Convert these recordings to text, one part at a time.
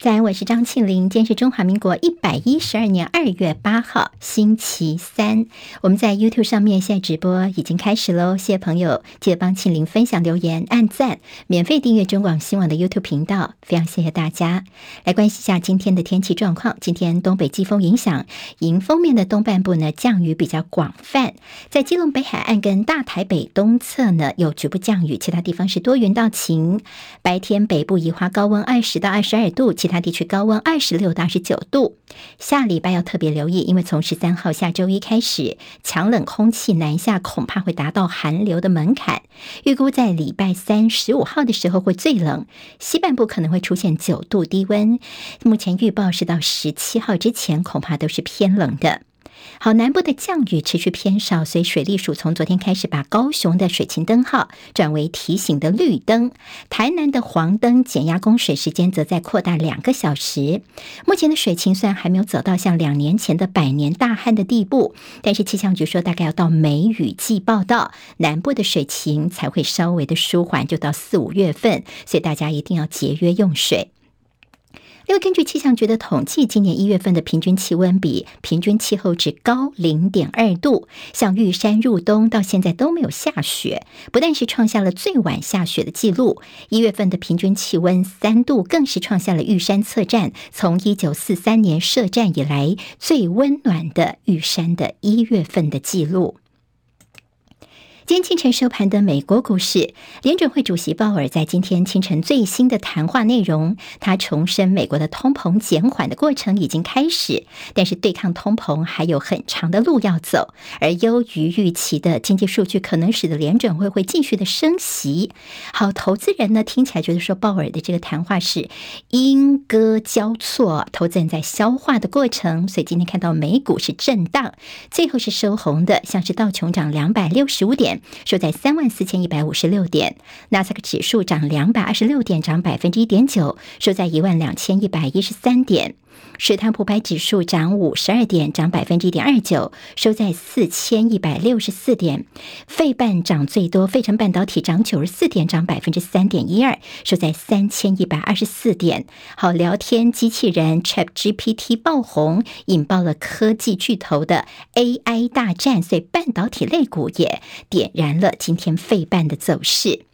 在，我是张庆玲。今天是中华民国一百一十二年二月八号，星期三。我们在 YouTube 上面现在直播已经开始喽，谢谢朋友，记得帮庆玲分享、留言、按赞，免费订阅中广新闻网的 YouTube 频道，非常谢谢大家。来关心一下今天的天气状况。今天东北季风影响，迎风面的东半部呢，降雨比较广泛，在基隆北海岸跟大台北东侧呢有局部降雨，其他地方是多云到晴。白天北部宜花高温二十到二十二度。其其他地区高温二十六到二十九度，下礼拜要特别留意，因为从十三号下周一开始，强冷空气南下，恐怕会达到寒流的门槛。预估在礼拜三十五号的时候会最冷，西半部可能会出现九度低温。目前预报是到十七号之前，恐怕都是偏冷的。好，南部的降雨持续偏少，所以水利署从昨天开始把高雄的水情灯号转为提醒的绿灯，台南的黄灯减压供水时间则在扩大两个小时。目前的水情虽然还没有走到像两年前的百年大旱的地步，但是气象局说大概要到梅雨季报道，南部的水情才会稍微的舒缓，就到四五月份，所以大家一定要节约用水。因为根据气象局的统计，今年一月份的平均气温比平均气候值高零点二度。像玉山入冬到现在都没有下雪，不但是创下了最晚下雪的记录，一月份的平均气温三度，更是创下了玉山测站从一九四三年设站以来最温暖的玉山的一月份的记录。今天清晨收盘的美国股市，联准会主席鲍尔在今天清晨最新的谈话内容，他重申美国的通膨减缓的过程已经开始，但是对抗通膨还有很长的路要走。而优于预期的经济数据可能使得联准会会继续的升息。好，投资人呢听起来觉得说鲍尔的这个谈话是莺歌交错，投资人在消化的过程，所以今天看到美股是震荡，最后是收红的，像是道琼涨两百六十五点。收在三万四千一百五十六点，纳斯达克指数涨两百二十六点，涨百分之一点九，收在一万两千一百一十三点。史坦普百指数涨五十二点，涨百分之一点二九，收在四千一百六十四点。费半涨最多，费城半导体涨九十四点，涨百分之三点一二，收在三千一百二十四点。好，聊天机器人 ChatGPT 爆红，引爆了科技巨头的 AI 大战，所以半导体类股也点燃了今天费半的走势。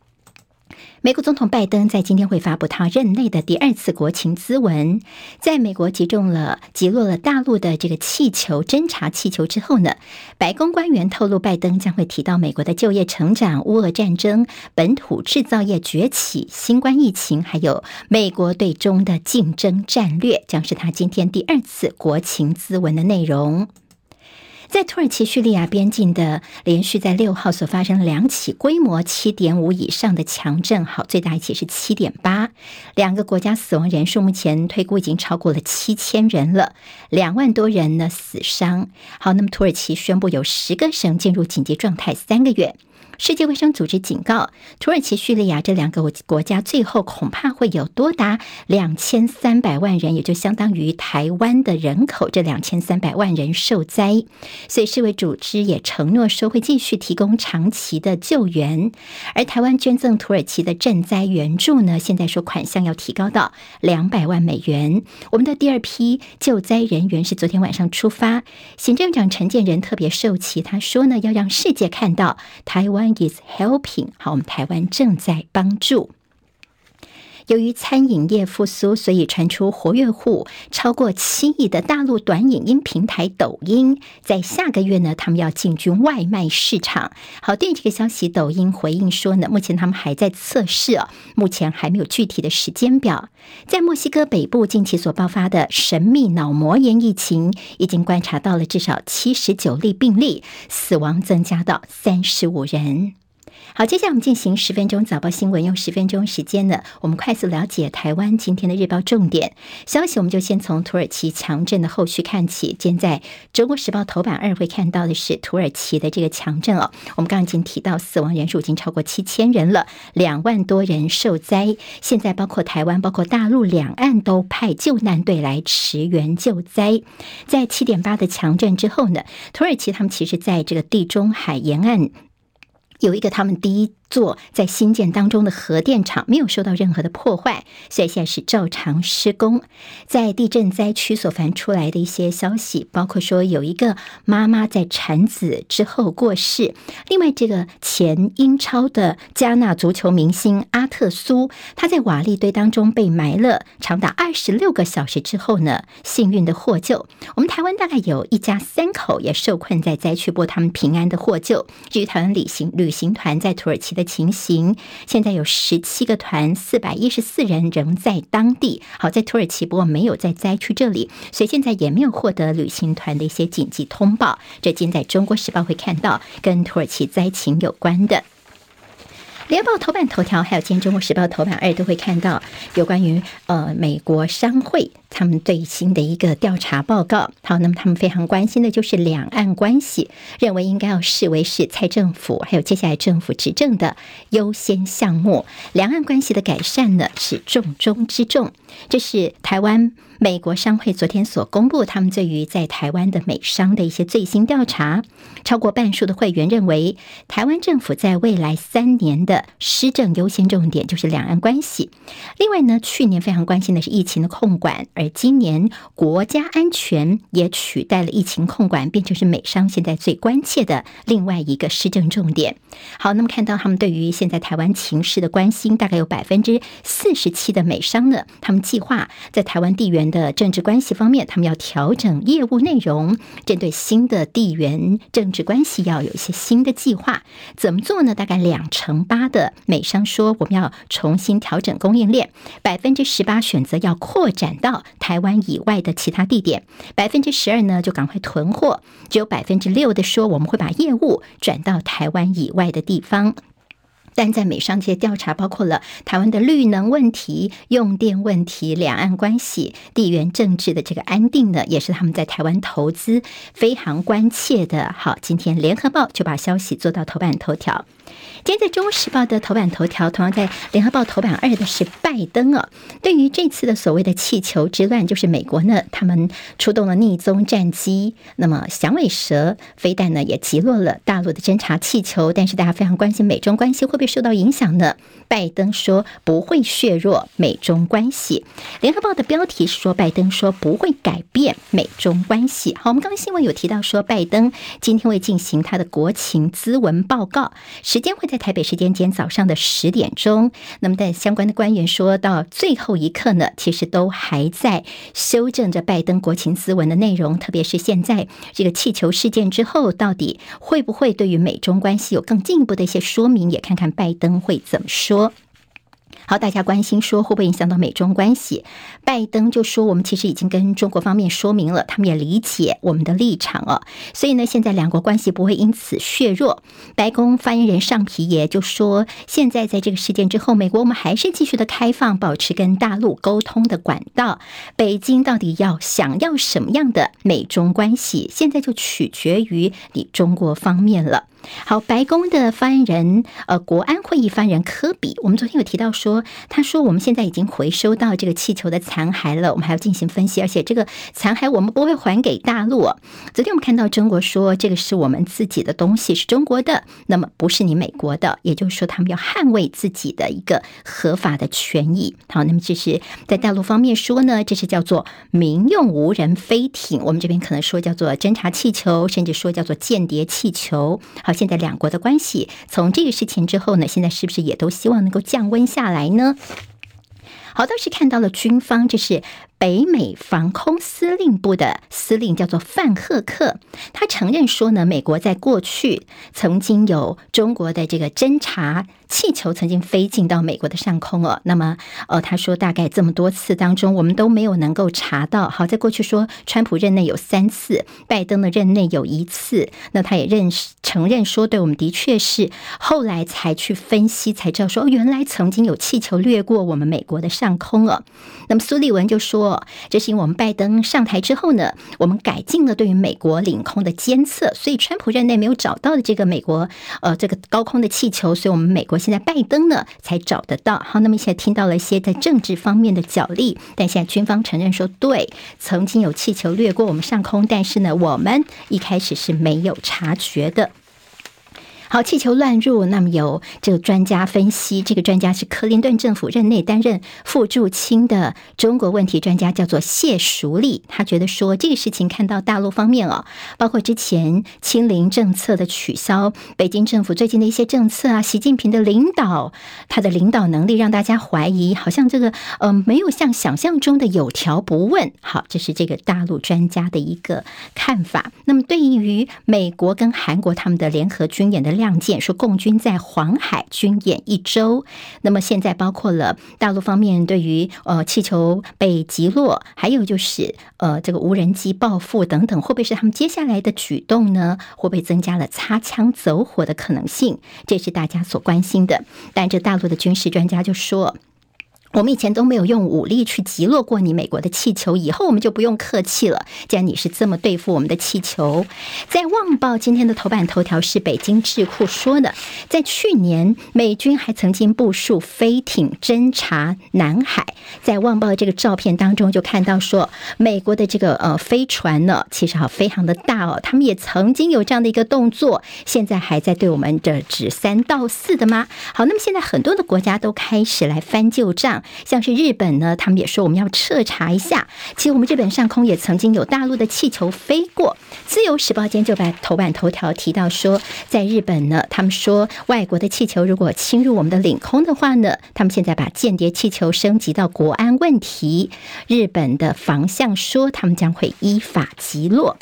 美国总统拜登在今天会发布他任内的第二次国情咨文，在美国击中了击落了大陆的这个气球侦察气球之后呢，白宫官员透露，拜登将会提到美国的就业成长、乌俄战争、本土制造业崛起、新冠疫情，还有美国对中的竞争战略，将是他今天第二次国情咨文的内容。在土耳其叙利亚边境的连续在六号所发生两起规模七点五以上的强震，好，最大一起是七点八，两个国家死亡人数目前推估已经超过了七千人了，两万多人呢死伤。好，那么土耳其宣布有十个省进入紧急状态三个月。世界卫生组织警告，土耳其、叙利亚这两个国家最后恐怕会有多达两千三百万人，也就相当于台湾的人口，这两千三百万人受灾。所以世卫组织也承诺说会继续提供长期的救援。而台湾捐赠土耳其的赈灾援助呢，现在说款项要提高到两百万美元。我们的第二批救灾人员是昨天晚上出发，行政长陈建仁特别授旗，他说呢，要让世界看到台湾。Is helping，好，我们台湾正在帮助。由于餐饮业复苏，所以传出活跃户超过七亿的大陆短影音平台抖音，在下个月呢，他们要进军外卖市场。好，对于这个消息，抖音回应说呢，目前他们还在测试哦，目前还没有具体的时间表。在墨西哥北部近期所爆发的神秘脑膜炎疫情，已经观察到了至少七十九例病例，死亡增加到三十五人。好，接下来我们进行十分钟早报新闻，用十分钟时间呢，我们快速了解台湾今天的日报重点消息。我们就先从土耳其强震的后续看起。现在《中国时报》头版二会看到的是土耳其的这个强震哦。我们刚刚已经提到，死亡人数已经超过七千人了，两万多人受灾。现在包括台湾、包括大陆两岸都派救难队来驰援救灾。在七点八的强震之后呢，土耳其他们其实在这个地中海沿岸。有一个他们第一座在新建当中的核电厂没有受到任何的破坏，所以现在是照常施工。在地震灾区所传出来的一些消息，包括说有一个妈妈在产子之后过世，另外这个前英超的加纳足球明星阿特苏，他在瓦礫堆当中被埋了长达二十六个小时之后呢，幸运的获救。我们台湾大概有一家三口也受困在灾区，不过他们平安的获救。至于台湾旅行旅行团在土耳其的情形，现在有十七个团，四百一十四人仍在当地。好，在土耳其，不过没有在灾区这里，所以现在也没有获得旅行团的一些紧急通报。这今在中国时报会看到跟土耳其灾情有关的。联报头版头条，还有今天中国时报头版二都会看到有关于呃美国商会他们最新的一个调查报告。好，那么他们非常关心的就是两岸关系，认为应该要视为是蔡政府还有接下来政府执政的优先项目。两岸关系的改善呢是重中之重。这是台湾美国商会昨天所公布他们对于在台湾的美商的一些最新调查，超过半数的会员认为台湾政府在未来三年的施政优先重点就是两岸关系。另外呢，去年非常关心的是疫情的控管，而今年国家安全也取代了疫情控管，变成是美商现在最关切的另外一个施政重点。好，那么看到他们对于现在台湾情势的关心，大概有百分之四十七的美商呢，他们计划在台湾地缘的政治关系方面，他们要调整业务内容，针对新的地缘政治关系要有一些新的计划。怎么做呢？大概两成八。的美商说，我们要重新调整供应链，百分之十八选择要扩展到台湾以外的其他地点，百分之十二呢就赶快囤货，只有百分之六的说我们会把业务转到台湾以外的地方。但在美商这些调查，包括了台湾的绿能问题、用电问题、两岸关系、地缘政治的这个安定呢，也是他们在台湾投资非常关切的。好，今天联合报就把消息做到头版头条。今天在《中国时报》的头版头条，同样在《联合报》头版二的是拜登啊。对于这次的所谓的气球之乱，就是美国呢，他们出动了逆踪战机，那么响尾蛇飞弹呢也击落了大陆的侦察气球。但是大家非常关心美中关系会不会受到影响呢？拜登说不会削弱美中关系。《联合报》的标题是说，拜登说不会改变美中关系。好，我们刚刚新闻有提到说，拜登今天会进行他的国情咨文报告，时间会在。台北时间今天早上的十点钟，那么但相关的官员说到最后一刻呢，其实都还在修正着拜登国情咨文的内容，特别是现在这个气球事件之后，到底会不会对于美中关系有更进一步的一些说明，也看看拜登会怎么说。好，大家关心说会不会影响到美中关系？拜登就说，我们其实已经跟中国方面说明了，他们也理解我们的立场哦。所以呢，现在两国关系不会因此削弱。白宫发言人尚皮耶就说，现在在这个事件之后，美国我们还是继续的开放，保持跟大陆沟通的管道。北京到底要想要什么样的美中关系，现在就取决于你中国方面了。好，白宫的发言人，呃，国安会议发言人科比，我们昨天有提到说，他说我们现在已经回收到这个气球的残骸了，我们还要进行分析，而且这个残骸我们不会还给大陆。昨天我们看到中国说这个是我们自己的东西，是中国的，那么不是你美国的，也就是说他们要捍卫自己的一个合法的权益。好，那么这是在大陆方面说呢，这是叫做民用无人飞艇，我们这边可能说叫做侦察气球，甚至说叫做间谍气球。好。现在两国的关系，从这个事情之后呢，现在是不是也都希望能够降温下来呢？好，倒是看到了军方，这是。北美防空司令部的司令叫做范赫克，他承认说呢，美国在过去曾经有中国的这个侦察气球曾经飞进到美国的上空哦。那么，呃，他说大概这么多次当中，我们都没有能够查到。好，在过去说，川普任内有三次，拜登的任内有一次。那他也认识承认说，对我们的确是后来才去分析才知道说，原来曾经有气球掠过我们美国的上空哦。那么苏利文就说。这是因为我们拜登上台之后呢，我们改进了对于美国领空的监测，所以川普任内没有找到的这个美国呃这个高空的气球，所以我们美国现在拜登呢才找得到。好，那么现在听到了一些在政治方面的角力，但现在军方承认说，对，曾经有气球掠过我们上空，但是呢，我们一开始是没有察觉的。好，气球乱入，那么有这个专家分析，这个专家是克林顿政府任内担任副驻青的中国问题专家，叫做谢淑丽。他觉得说，这个事情看到大陆方面哦，包括之前清零政策的取消，北京政府最近的一些政策啊，习近平的领导，他的领导能力让大家怀疑，好像这个呃没有像想象中的有条不紊。好，这是这个大陆专家的一个看法。那么对于美国跟韩国他们的联合军演的。亮剑说，共军在黄海军演一周。那么现在包括了大陆方面对于呃气球被击落，还有就是呃这个无人机报复等等，会不会是他们接下来的举动呢？会不会增加了擦枪走火的可能性？这是大家所关心的。但这大陆的军事专家就说。我们以前都没有用武力去击落过你美国的气球，以后我们就不用客气了。既然你是这么对付我们的气球，在《旺报》今天的头版头条是北京智库说的，在去年美军还曾经部署飞艇侦察南海。在《旺报》这个照片当中就看到说，美国的这个呃飞船呢，其实好非常的大哦，他们也曾经有这样的一个动作，现在还在对我们的指三道四的吗？好，那么现在很多的国家都开始来翻旧账。像是日本呢，他们也说我们要彻查一下。其实我们日本上空也曾经有大陆的气球飞过。自由时报今天就把头版头条提到说，在日本呢，他们说外国的气球如果侵入我们的领空的话呢，他们现在把间谍气球升级到国安问题。日本的防相说，他们将会依法击落。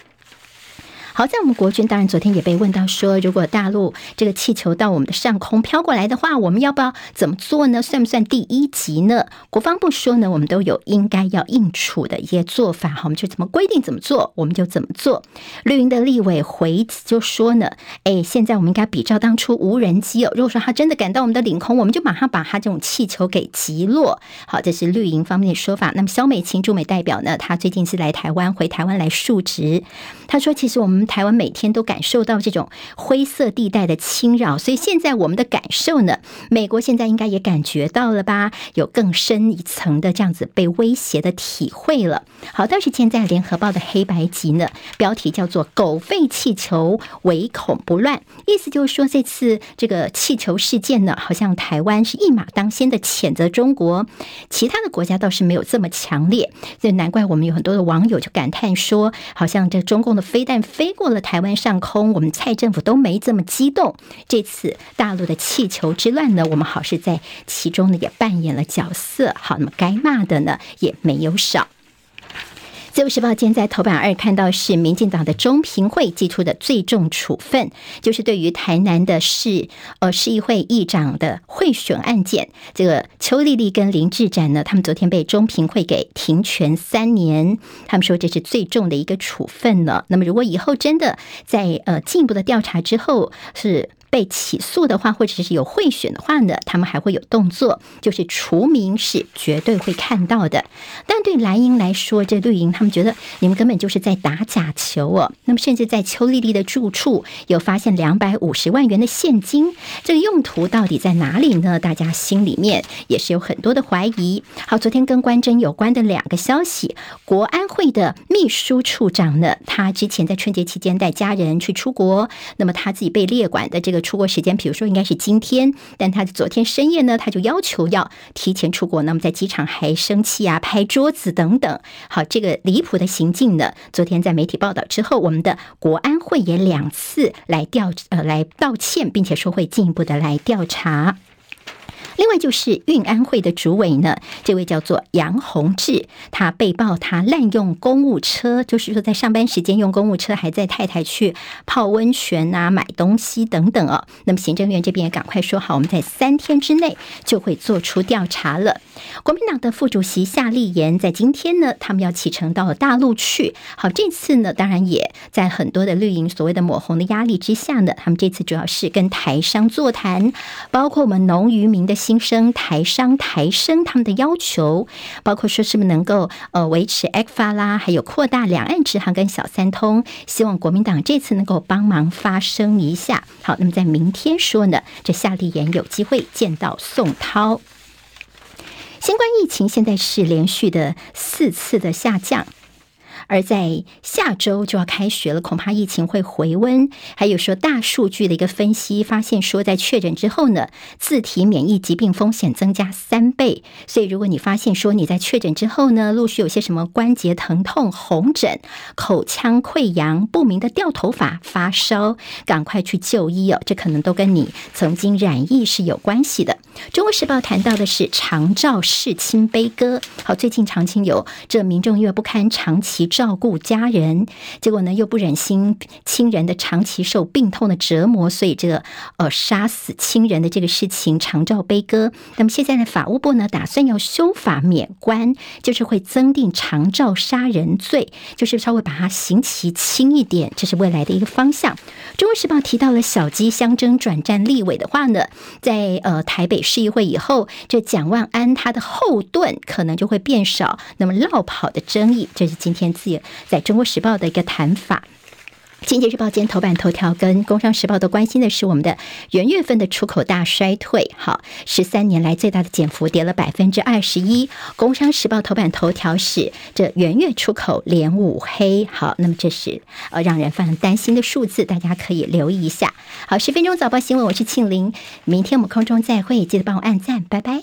好在我们国军当然昨天也被问到说，如果大陆这个气球到我们的上空飘过来的话，我们要不要怎么做呢？算不算第一级呢？国防部说呢，我们都有应该要应处的一些做法，好，我们就怎么规定怎么做，我们就怎么做。绿营的立委回就说呢，哎，现在我们应该比照当初无人机哦，如果说他真的赶到我们的领空，我们就马上把他这种气球给击落。好，这是绿营方面的说法。那么萧美琴驻美代表呢，他最近是来台湾，回台湾来述职，他说，其实我们。台湾每天都感受到这种灰色地带的侵扰，所以现在我们的感受呢，美国现在应该也感觉到了吧？有更深一层的这样子被威胁的体会了。好，但是现在联合报的黑白集呢，标题叫做“狗吠气球，唯恐不乱”，意思就是说这次这个气球事件呢，好像台湾是一马当先的谴责中国，其他的国家倒是没有这么强烈，所以难怪我们有很多的网友就感叹说，好像这中共的飞弹飞。过了台湾上空，我们蔡政府都没这么激动。这次大陆的气球之乱呢，我们好是在其中呢也扮演了角色。好，那么该骂的呢也没有少。自由时报今天在头版二看到是民进党的中评会寄出的最重处分，就是对于台南的市呃市议会议长的贿选案件，这个邱丽丽跟林志展呢，他们昨天被中评会给停权三年，他们说这是最重的一个处分了。那么如果以后真的在呃进一步的调查之后是。被起诉的话，或者是有贿选的话呢，他们还会有动作，就是除名是绝对会看到的。但对蓝营来说，这绿营他们觉得你们根本就是在打假球哦。那么，甚至在邱丽丽的住处有发现两百五十万元的现金，这个用途到底在哪里呢？大家心里面也是有很多的怀疑。好，昨天跟关侦有关的两个消息，国安会的秘书处长呢，他之前在春节期间带家人去出国，那么他自己被列管的这个。出国时间，比如说应该是今天，但他昨天深夜呢，他就要求要提前出国，那么在机场还生气啊，拍桌子等等。好，这个离谱的行径呢，昨天在媒体报道之后，我们的国安会也两次来调呃来道歉，并且说会进一步的来调查。另外就是运安会的主委呢，这位叫做杨洪志，他被曝他滥用公务车，就是说在上班时间用公务车，还载太太去泡温泉啊、买东西等等哦。那么行政院这边也赶快说好，我们在三天之内就会做出调查了。国民党的副主席夏立言在今天呢，他们要启程到大陆去。好，这次呢，当然也在很多的绿营所谓的抹红的压力之下呢，他们这次主要是跟台商座谈，包括我们农渔民的。新生台商台生他们的要求，包括说是不是能够呃维持 ECFA 啦，还有扩大两岸直航跟小三通，希望国民党这次能够帮忙发声一下。好，那么在明天说呢，这夏立言有机会见到宋涛。新冠疫情现在是连续的四次的下降。而在下周就要开学了，恐怕疫情会回温。还有说大数据的一个分析，发现说在确诊之后呢，自体免疫疾病风险增加三倍。所以如果你发现说你在确诊之后呢，陆续有些什么关节疼痛、红疹、口腔溃疡、不明的掉头发、发烧，赶快去就医哦，这可能都跟你曾经染疫是有关系的。中国时报谈到的是长照世亲悲歌，好，最近常青有这民众因为不堪长期照顾家人，结果呢又不忍心亲人的长期受病痛的折磨，所以这个呃杀死亲人的这个事情长照悲歌。那么现在呢，法务部呢打算要修法免官，就是会增订长照杀人罪，就是稍微把它刑期轻一点，这是未来的一个方向。中国时报提到了小鸡相争转战立委的话呢，在呃台北。市议会以后，这蒋万安他的后盾可能就会变少，那么落跑的争议，这是今天自己在中国时报的一个谈法。经济日报今天头版头条跟工商时报都关心的是我们的元月份的出口大衰退，好，十三年来最大的减幅，跌了百分之二十一。工商时报头版头条是这元月出口连五黑，好，那么这是呃让人非常担心的数字，大家可以留意一下。好，十分钟早报新闻，我是庆玲，明天我们空中再会，记得帮我按赞，拜拜。